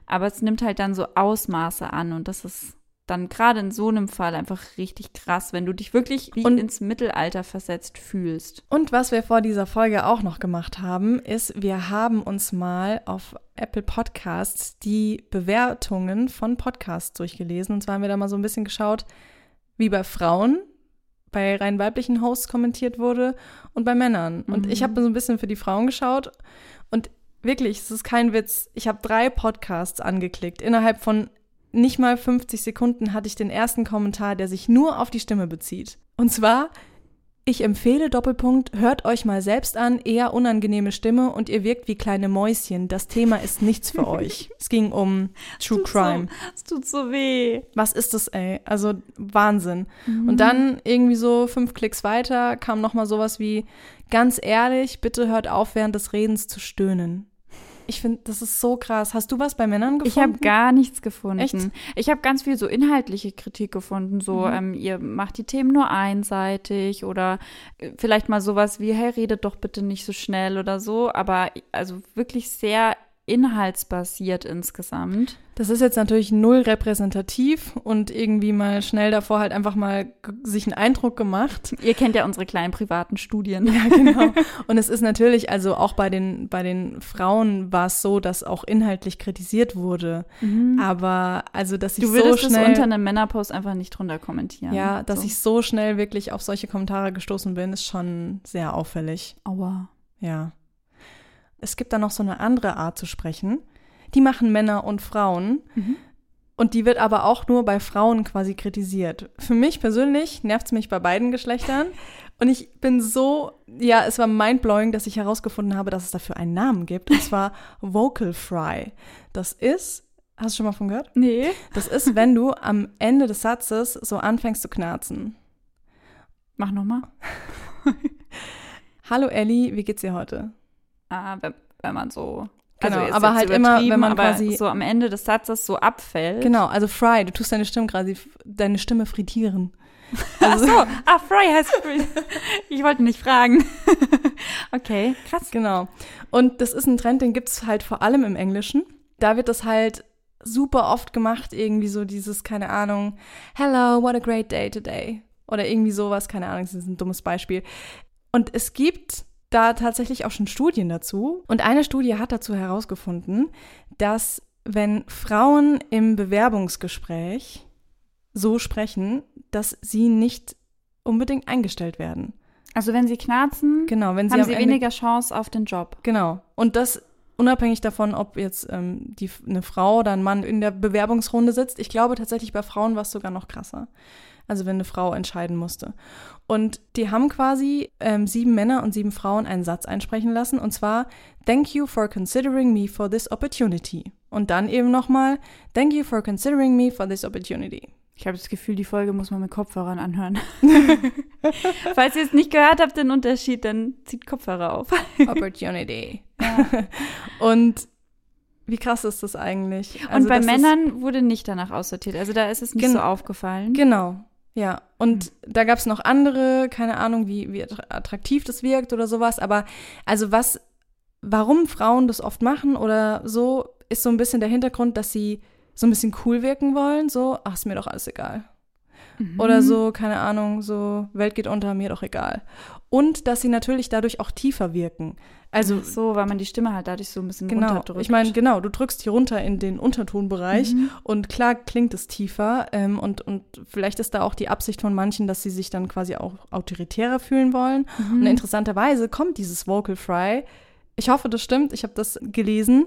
Aber es nimmt halt dann so Ausmaße an und das ist dann gerade in so einem Fall einfach richtig krass, wenn du dich wirklich wie Und- ins Mittelalter versetzt fühlst. Und was wir vor dieser Folge auch noch gemacht haben, ist, wir haben uns mal auf Apple Podcasts die Bewertungen von Podcasts durchgelesen. Und zwar haben wir da mal so ein bisschen geschaut, wie bei Frauen, bei rein weiblichen Hosts kommentiert wurde und bei Männern. Und Mhm. ich habe so ein bisschen für die Frauen geschaut und wirklich, es ist kein Witz, ich habe drei Podcasts angeklickt. Innerhalb von nicht mal 50 Sekunden hatte ich den ersten Kommentar, der sich nur auf die Stimme bezieht. Und zwar, ich empfehle Doppelpunkt, hört euch mal selbst an, eher unangenehme Stimme und ihr wirkt wie kleine Mäuschen. Das Thema ist nichts für euch. [LAUGHS] Es ging um True Tut Crime. So, es tut so weh. Was ist das, ey? Also Wahnsinn. Und dann irgendwie so fünf Klicks weiter kam nochmal sowas wie, ganz ehrlich, bitte hört auf, während des Redens zu stöhnen. Ich finde, das ist so krass. Hast du was bei Männern gefunden? Ich habe gar nichts gefunden. Echt? Ich habe ganz viel so inhaltliche Kritik gefunden, so Mhm. ähm, ihr macht die Themen nur einseitig oder äh, vielleicht mal sowas wie hey redet doch bitte nicht so schnell oder so, aber also wirklich sehr inhaltsbasiert insgesamt. Das ist jetzt natürlich null repräsentativ und irgendwie mal schnell davor halt einfach mal sich einen Eindruck gemacht. Ihr kennt ja unsere kleinen privaten Studien. Ja, genau. [LAUGHS] Und es ist natürlich, also auch bei den, bei den Frauen war es so, dass auch inhaltlich kritisiert wurde. Aber also, dass ich Mhm. Du würdest so es schnell. unter einem Männerpost einfach nicht drunter kommentieren. ja, dass so. ich so schnell wirklich auf solche Kommentare gestoßen bin, ist schon sehr auffällig. Aua. Ja. Es gibt da noch so eine andere Art zu sprechen. Die machen Männer und Frauen. Mhm. Und die wird aber auch nur bei Frauen quasi kritisiert. Für mich persönlich nervt es mich bei beiden Geschlechtern. [LAUGHS] Und ich bin so, ja, es war mindblowing, dass ich herausgefunden habe, dass es dafür einen Namen gibt. Und zwar [LAUGHS] Vocal Fry. Das ist, hast du schon mal von gehört? Nee. Das ist, wenn du am Ende des Satzes so anfängst zu knarzen. Mach nochmal. [LAUGHS] Hallo Ellie, wie geht's dir heute? Ah, wenn, wenn man so. Genau, also aber halt immer, wenn man quasi- so am Ende des Satzes so abfällt. Genau, also Fry, du tust deine Stimme quasi, deine Stimme frittieren. [LAUGHS] Ach so, ah, Fry heißt Fry. Ich wollte nicht fragen. [LAUGHS] Okay, krass. Genau. Und das ist ein Trend, den gibt's halt vor allem im Englischen. Da wird das halt super oft gemacht, irgendwie so dieses, keine Ahnung, hello, what a great day today. Oder irgendwie sowas, keine Ahnung, das ist ein dummes Beispiel. Und es gibt da tatsächlich auch schon Studien dazu. Und eine Studie hat dazu herausgefunden, dass wenn Frauen im Bewerbungsgespräch so sprechen, dass sie nicht unbedingt eingestellt werden. Also wenn sie knarzen, Genau, wenn sie haben sie Ende weniger Chance auf den Job. Genau. Und das unabhängig davon, ob jetzt ähm, die, eine Frau oder ein Mann in der Bewerbungsrunde sitzt. Ich glaube tatsächlich, bei Frauen war es sogar noch krasser. Also wenn eine Frau entscheiden musste. Und die haben quasi ähm, sieben Männer und sieben Frauen einen Satz einsprechen lassen. Und zwar, Thank you for considering me for this opportunity. Und dann eben nochmal, Thank you for considering me for this opportunity. Ich habe das Gefühl, die Folge muss man mit Kopfhörern anhören. [LAUGHS] [LAUGHS] Falls ihr es nicht gehört habt, den Unterschied, dann zieht Kopfhörer auf. [LAUGHS] Opportunity. Und wie krass ist das eigentlich? Und Also, bei das ist- Männern wurde nicht danach aussortiert. Also da ist es nicht so aufgefallen. Genau, ja. Und Hm. da gab es noch andere, keine Ahnung, wie, wie attra- attraktiv das wirkt oder sowas. Aber also was, warum Frauen das oft machen oder so, ist so ein bisschen der Hintergrund, dass sie so ein bisschen cool wirken wollen. So, ach, ist mir doch alles egal. Mhm. Oder so, keine Ahnung, so, Welt geht unter, mir doch egal. Und dass sie natürlich dadurch auch tiefer wirken. Also Ach so, weil man die Stimme halt dadurch so ein bisschen Genau, runterdrückt. ich meine, genau, du drückst hier runter in den Untertonbereich Mhm. und klar klingt es tiefer ähm, und, und vielleicht ist da auch die Absicht von manchen, dass sie sich dann quasi auch autoritärer fühlen wollen. Mhm. Und interessanterweise kommt dieses Vocal Fry, ich hoffe, das stimmt, ich habe das gelesen,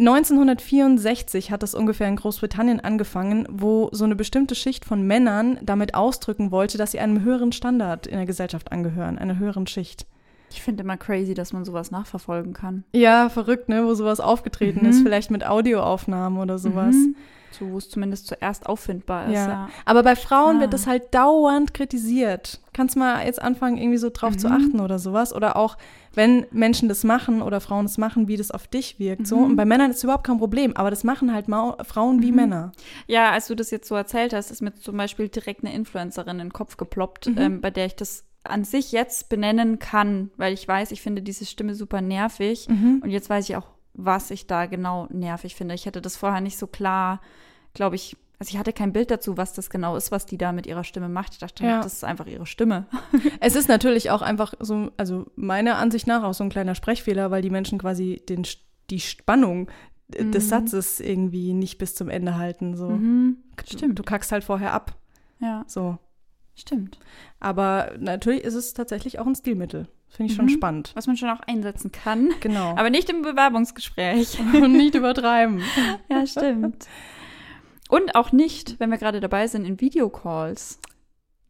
1964 hat das ungefähr in Großbritannien angefangen, wo so eine bestimmte Schicht von Männern damit ausdrücken wollte, dass sie einem höheren Standard in der Gesellschaft angehören, einer höheren Schicht. Ich finde immer crazy, dass man sowas nachverfolgen kann. Ja, verrückt, ne, wo sowas aufgetreten Mhm. ist, vielleicht mit Audioaufnahmen oder sowas. Mhm. So, wo es zumindest zuerst auffindbar ist. Ja. Ja. Aber bei Frauen Ah. wird das halt dauernd kritisiert. Kannst mal jetzt anfangen, irgendwie so drauf zu Mhm. achten oder sowas. Oder auch, wenn Menschen das machen oder Frauen das machen, wie das auf dich wirkt. So. Mhm. Und bei Männern ist es überhaupt kein Problem. Aber das machen halt Mau Frauen wie Mhm. Männer. Ja, als du das jetzt so erzählt hast, ist mir zum Beispiel direkt eine Influencerin in den Kopf geploppt, Mhm. ähm, bei der ich das an sich jetzt benennen kann, weil ich weiß, ich finde diese Stimme super nervig. Mhm. Und jetzt weiß ich auch, was ich da genau nervig finde. Ich hätte das vorher nicht so klar, glaube ich, Also ich hatte kein Bild dazu, was das genau ist, was die da mit ihrer Stimme macht. Ich dachte, Ja. das ist einfach ihre Stimme. [LAUGHS] Es ist natürlich auch einfach so, also meiner Ansicht nach auch so ein kleiner Sprechfehler, weil die Menschen quasi den, die Spannung des Satzes irgendwie nicht bis zum Ende halten. So. Mhm. Du, Stimmt. du kackst halt vorher ab. Ja, So. stimmt. Aber natürlich ist es tatsächlich auch ein Stilmittel. Finde ich schon Mhm. spannend. Was man schon auch einsetzen kann. Genau. Aber nicht im Bewerbungsgespräch. [LAUGHS] Und nicht übertreiben. [LAUGHS] ja, stimmt. Und auch nicht, wenn wir gerade dabei sind, in Videocalls.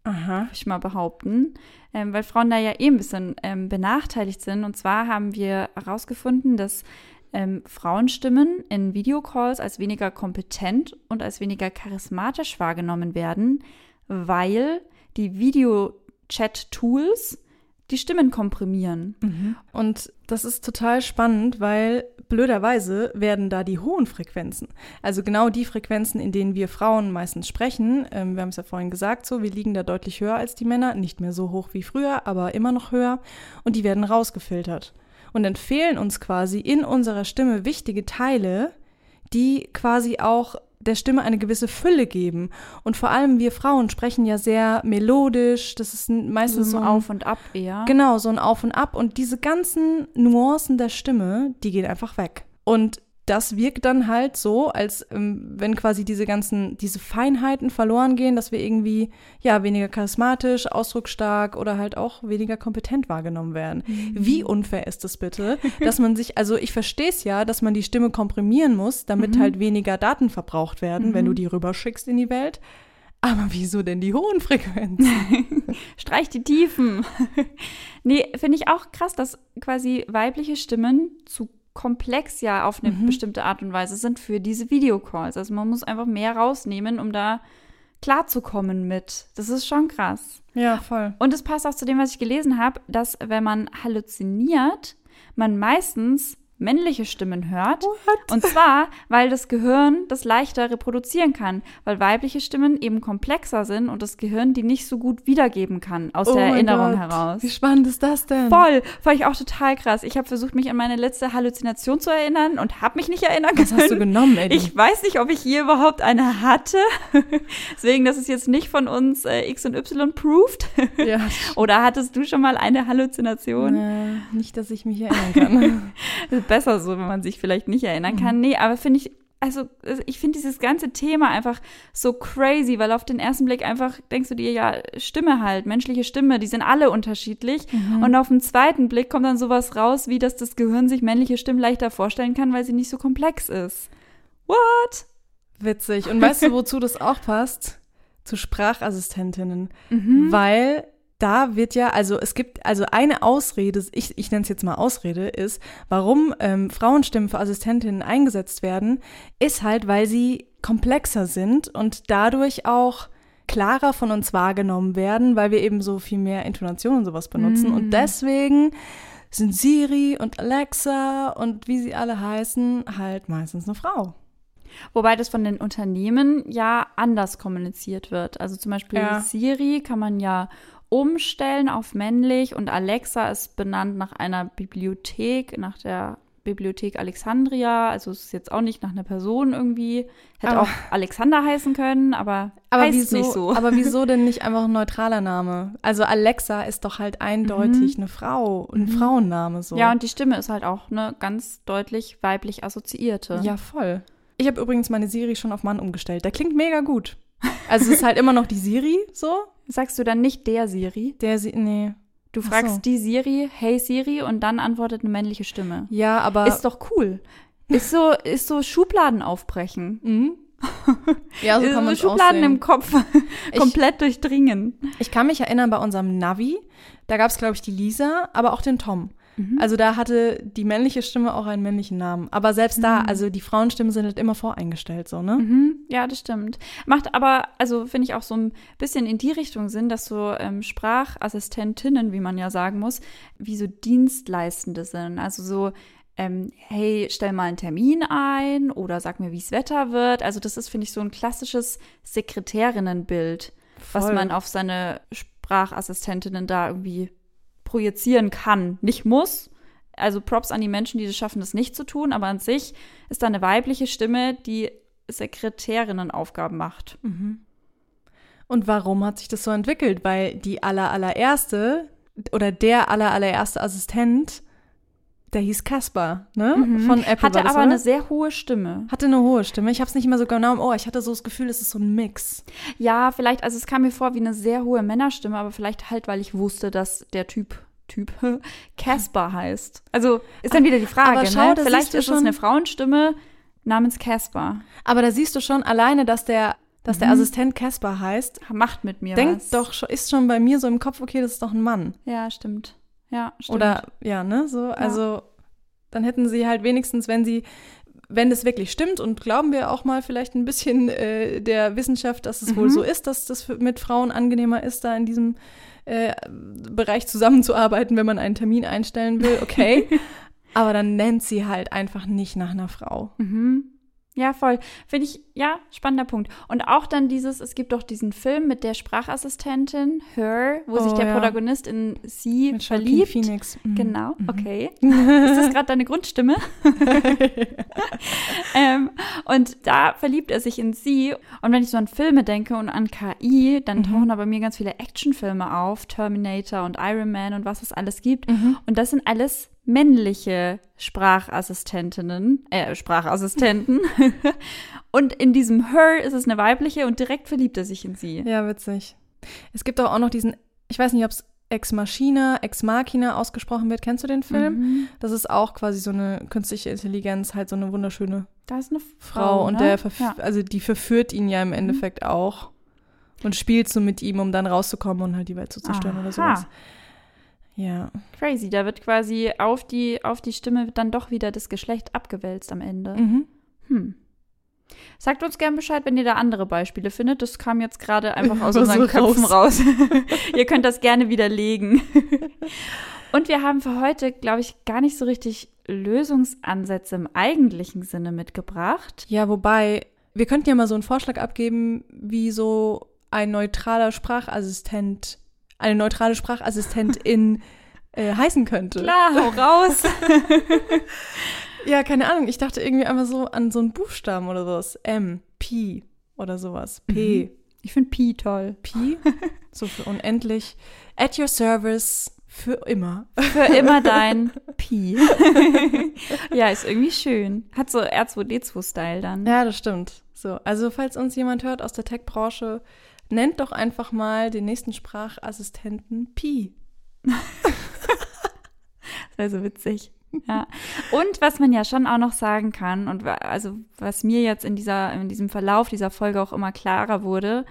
Aha. würde ich mal behaupten, ähm, weil Frauen da ja eh ein bisschen ähm, benachteiligt sind. Und zwar haben wir herausgefunden, dass ähm, Frauenstimmen in Videocalls als weniger kompetent und als weniger charismatisch wahrgenommen werden, weil die Video-Chat-Tools die Stimmen komprimieren. Und das ist total spannend, weil blöderweise werden da die hohen Frequenzen, also genau die Frequenzen, in denen wir Frauen meistens sprechen, ähm, wir haben es ja vorhin gesagt, so, wir liegen da deutlich höher als die Männer, nicht mehr so hoch wie früher, aber immer noch höher, und die werden rausgefiltert. Und dann fehlen uns quasi in unserer Stimme wichtige Teile, die quasi auch der Stimme eine gewisse Fülle geben. Und vor allem wir Frauen sprechen ja sehr melodisch, das ist meistens so ein auf und ab eher. Genau, so ein Auf und Ab. Und diese ganzen Nuancen der Stimme, die gehen einfach weg. Und das wirkt dann halt so, als ähm, wenn quasi diese ganzen, diese Feinheiten verloren gehen, dass wir irgendwie, ja, weniger charismatisch, ausdrucksstark oder halt auch weniger kompetent wahrgenommen werden. Wie unfair ist das bitte, dass man sich, also ich verstehe es ja, dass man die Stimme komprimieren muss, damit halt weniger Daten verbraucht werden, wenn du die rüberschickst in die Welt. Aber wieso denn die hohen Frequenzen? [LAUGHS] Streich die Tiefen. [LAUGHS] nee, finde ich auch krass, dass quasi weibliche Stimmen zu komplex ja auf eine bestimmte Art und Weise sind für diese Videocalls. Also man muss einfach mehr rausnehmen, um da klarzukommen mit. Das ist schon krass. Ja, voll. Und es passt auch zu dem, was ich gelesen habe, dass wenn man halluziniert, man meistens männliche Stimmen hört. Und zwar, weil das Gehirn das leichter reproduzieren kann, weil weibliche Stimmen eben komplexer sind und das Gehirn die nicht so gut wiedergeben kann aus der Oh mein Erinnerung Gott. heraus. Wie spannend ist das denn? Voll, fand ich auch total krass. Ich habe versucht, mich an meine letzte Halluzination zu erinnern und habe mich nicht erinnern können. Was hast du genommen, Eddie? Ich weiß nicht, ob ich hier überhaupt eine hatte. [LAUGHS] Deswegen, das ist jetzt nicht von uns äh, X und Y proved. ja. [LAUGHS] Oder hattest du schon mal eine Halluzination? Äh, nicht, dass ich mich erinnern kann. [LAUGHS] Besser so, wenn man sich vielleicht nicht erinnern kann. Nee, aber finde ich, also ich finde dieses ganze Thema einfach so crazy, weil auf den ersten Blick einfach denkst du dir, ja, Stimme halt, menschliche Stimme, die sind alle unterschiedlich. Und auf den zweiten Blick kommt dann sowas raus, wie dass das Gehirn sich männliche Stimmen leichter vorstellen kann, weil sie nicht so komplex ist. What? Witzig. Und weißt du, wozu das auch passt? Zu Sprachassistentinnen. [LAUGHS] Mhm. Weil da wird ja, also es gibt, also eine Ausrede, ich, ich nenne es jetzt mal Ausrede, ist, warum ähm, Frauenstimmen für Assistentinnen eingesetzt werden, ist halt, weil sie komplexer sind und dadurch auch klarer von uns wahrgenommen werden, weil wir eben so viel mehr Intonation und sowas benutzen. Und deswegen sind Siri und Alexa und wie sie alle heißen, halt meistens eine Frau. Wobei das von den Unternehmen ja anders kommuniziert wird. Also zum Beispiel Ja. Siri kann man ja umstellen auf männlich und Alexa ist benannt nach einer Bibliothek, nach der Bibliothek Alexandria. Also es ist jetzt auch nicht nach einer Person irgendwie. Hätte Aber- auch Alexander heißen können, aber, Aber heißt wieso, nicht so. [LAUGHS] aber wieso denn nicht einfach ein neutraler Name? Also Alexa ist doch halt eindeutig eine Frau, ein Frauenname so. Mhm. ja, und die Stimme ist halt auch eine ganz deutlich weiblich assoziierte. ja, voll. Ich habe übrigens meine Siri schon auf Mann umgestellt. Der klingt mega gut. Also es ist halt immer noch die Siri so. Sagst du dann nicht der Siri? Der sie nee. Du fragst so. die Siri, hey Siri, und dann antwortet eine männliche Stimme. Ja, aber Ist doch cool. Ist so, ist so Schubladen aufbrechen. Mhm. [LAUGHS] Ja, so kann man Schubladen sehen. im Kopf komplett durchdringen. Ich kann mich erinnern, bei unserem Navi, da gab es, glaube ich, die Lisa, aber auch den Tom. Mhm. Also da hatte die männliche Stimme auch einen männlichen Namen. Aber selbst da, also die Frauenstimmen sind halt immer voreingestellt, so, ne? Mhm. Ja, das stimmt. Macht aber, also finde ich auch so ein bisschen in die Richtung Sinn, dass so ähm, Sprachassistentinnen, wie man ja sagen muss, wie so Dienstleistende sind. Also so, ähm, hey, stell mal einen Termin ein oder sag mir, wie es Wetter wird. Also das ist, finde ich, so ein klassisches Sekretärinnenbild, was man auf seine Sprachassistentinnen da irgendwie projizieren kann. Nicht muss. Also Props an die Menschen, die es schaffen, das nicht zu tun, aber an sich ist da eine weibliche Stimme, die Sekretärinnenaufgaben macht. Mhm. Und warum hat sich das so entwickelt? Weil die aller, allererste oder der aller, allererste Assistent, der hieß Caspar, ne? Von Apple. Mhm. Hatte das, aber oder? eine sehr hohe Stimme. hatte eine hohe Stimme. Ich habe es nicht mehr so genau im Ohr. Ich hatte so das Gefühl, es ist so ein Mix. Ja, vielleicht, also es kam mir vor wie eine sehr hohe Männerstimme, aber vielleicht halt, weil ich wusste, dass der Typ Typ [LAUGHS] Caspar heißt. Also ist dann wieder die Frage, aber schau, ne? Vielleicht ist es schon- eine Frauenstimme namens Caspar. Aber da siehst du schon alleine, dass der, dass der Mhm. Assistent Caspar heißt. Macht mit mir Denkt was. doch, ist schon bei mir so im Kopf, okay, das ist doch ein Mann. Ja, stimmt. Ja, stimmt. Oder ja, ne? So, also dann hätten sie halt wenigstens, wenn sie, wenn das wirklich stimmt und glauben wir auch mal vielleicht ein bisschen äh, der Wissenschaft, dass es wohl Mhm. so ist, dass das mit Frauen angenehmer ist, da in diesem äh, Bereich zusammenzuarbeiten, wenn man einen Termin einstellen will, okay. [LAUGHS] Aber dann nennt sie halt einfach nicht nach einer Frau. Mhm. Ja, voll. Finde ich, ja, spannender Punkt. Und auch dann dieses, es gibt doch diesen Film mit der Sprachassistentin, Her, wo sich Oh, der ja. Protagonist in sie Mit Joaquin verliebt. Phoenix. Mhm. Genau, okay. [LAUGHS] Ist das gerade deine Grundstimme? [LAUGHS] ähm, und da verliebt er sich in sie. Und wenn ich so an Filme denke und an KI, dann tauchen da bei mir ganz viele Actionfilme auf, Terminator und Iron Man und was es alles gibt. Und das sind alles männliche Sprachassistentinnen, äh, Sprachassistenten. [LAUGHS] und in diesem Her ist es eine weibliche und direkt verliebt er sich in sie. Ja, witzig. Es gibt auch noch diesen, ich weiß nicht, ob es Ex Machina, Ex Machina ausgesprochen wird. Kennst du den Film? Mhm. Das ist auch quasi so eine künstliche Intelligenz, halt so eine wunderschöne Da ist eine Frau. Frau, und ne? der, ja. also die verführt ihn ja im Endeffekt auch und spielt so mit ihm, um dann rauszukommen und halt die Welt zu zerstören oder Aha. sowas. Ja. Crazy, da wird quasi auf die, auf die Stimme dann doch wieder das Geschlecht abgewälzt am Ende. Mhm. Hm. Sagt uns gern Bescheid, wenn ihr da andere Beispiele findet. Das kam jetzt gerade [LAUGHS] einfach aus unseren Köpfen raus. raus. [LAUGHS] ihr könnt das gerne widerlegen. Und wir haben für heute, glaube ich, gar nicht so richtig Lösungsansätze im eigentlichen Sinne mitgebracht. Ja, wobei, wir könnten ja mal so einen Vorschlag abgeben, wie so ein neutraler Sprachassistent, eine neutrale Sprachassistentin [LAUGHS] äh, heißen könnte. Klar, hau raus. Ja, keine Ahnung. Ich dachte irgendwie einfach so an so einen Buchstaben oder sowas. M, P oder sowas. P. Ich finde Pi toll. P. So für unendlich. At your service für immer. Für immer dein Pi. [LAUGHS] ja, ist irgendwie schön. Hat so R2D2-Style dann. Ja, das stimmt. So, also falls uns jemand hört aus der Tech-Branche, nennt doch einfach mal den nächsten Sprachassistenten Pi. [LAUGHS] Das wäre so witzig. Ja. Und was man ja schon auch noch sagen kann, und also was mir jetzt in dieser, in diesem Verlauf dieser Folge auch immer klarer wurde,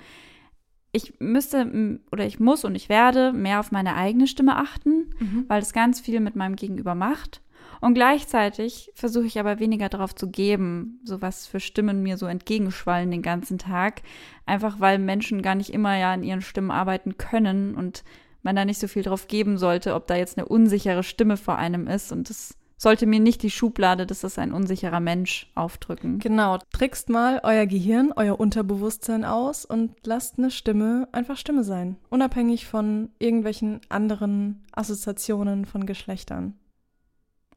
ich müsste oder ich muss und ich werde mehr auf meine eigene Stimme achten, weil es ganz viel mit meinem Gegenüber macht. Und gleichzeitig versuche ich aber weniger darauf zu geben, so was für Stimmen mir so entgegenschwallen den ganzen Tag. Einfach weil Menschen gar nicht immer ja an ihren Stimmen arbeiten können und man da nicht so viel drauf geben sollte, ob da jetzt eine unsichere Stimme vor einem ist. Und das sollte mir nicht die Schublade, das ist ein unsicherer Mensch, aufdrücken. Genau, trickst mal euer Gehirn, euer Unterbewusstsein aus und lasst eine Stimme einfach Stimme sein. Unabhängig von irgendwelchen anderen Assoziationen von Geschlechtern.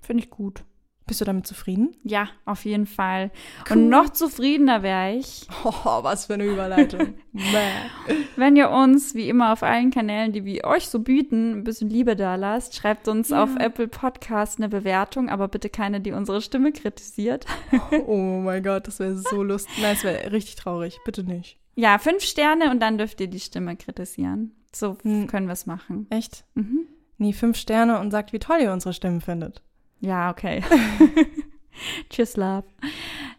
Finde ich gut. Bist du damit zufrieden? Ja, auf jeden Fall. Cool. Und noch zufriedener wäre ich, [LAUGHS] Oh, was für eine Überleitung. [LAUGHS] Wenn ihr uns, wie immer auf allen Kanälen, die wir euch so bieten, ein bisschen Liebe da lasst. Schreibt uns auf Apple Podcast eine Bewertung, aber bitte keine, die unsere Stimme kritisiert. [LAUGHS] oh mein Gott, das wäre so lustig. Nein, es wäre richtig traurig. Bitte nicht. Ja, fünf Sterne und dann dürft ihr die Stimme kritisieren. So Hm. können wir es machen. Echt? Mhm. Nie fünf Sterne und sagt, wie toll ihr unsere Stimmen findet. Ja, okay. [LAUGHS] Tschüss, Love.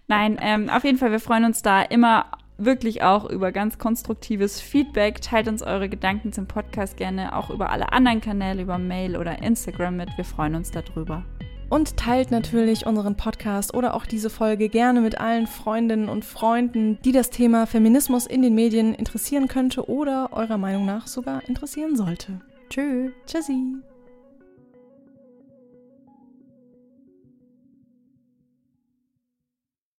Nein, ähm, auf jeden Fall, wir freuen uns da immer wirklich auch über ganz konstruktives Feedback. Teilt uns eure Gedanken zum Podcast gerne auch über alle anderen Kanäle, über Mail oder Instagram mit. Wir freuen uns darüber. Und teilt natürlich unseren Podcast oder auch diese Folge gerne mit allen Freundinnen und Freunden, die das Thema Feminismus in den Medien interessieren könnte oder eurer Meinung nach sogar interessieren sollte. Tschüss. Tschüssi.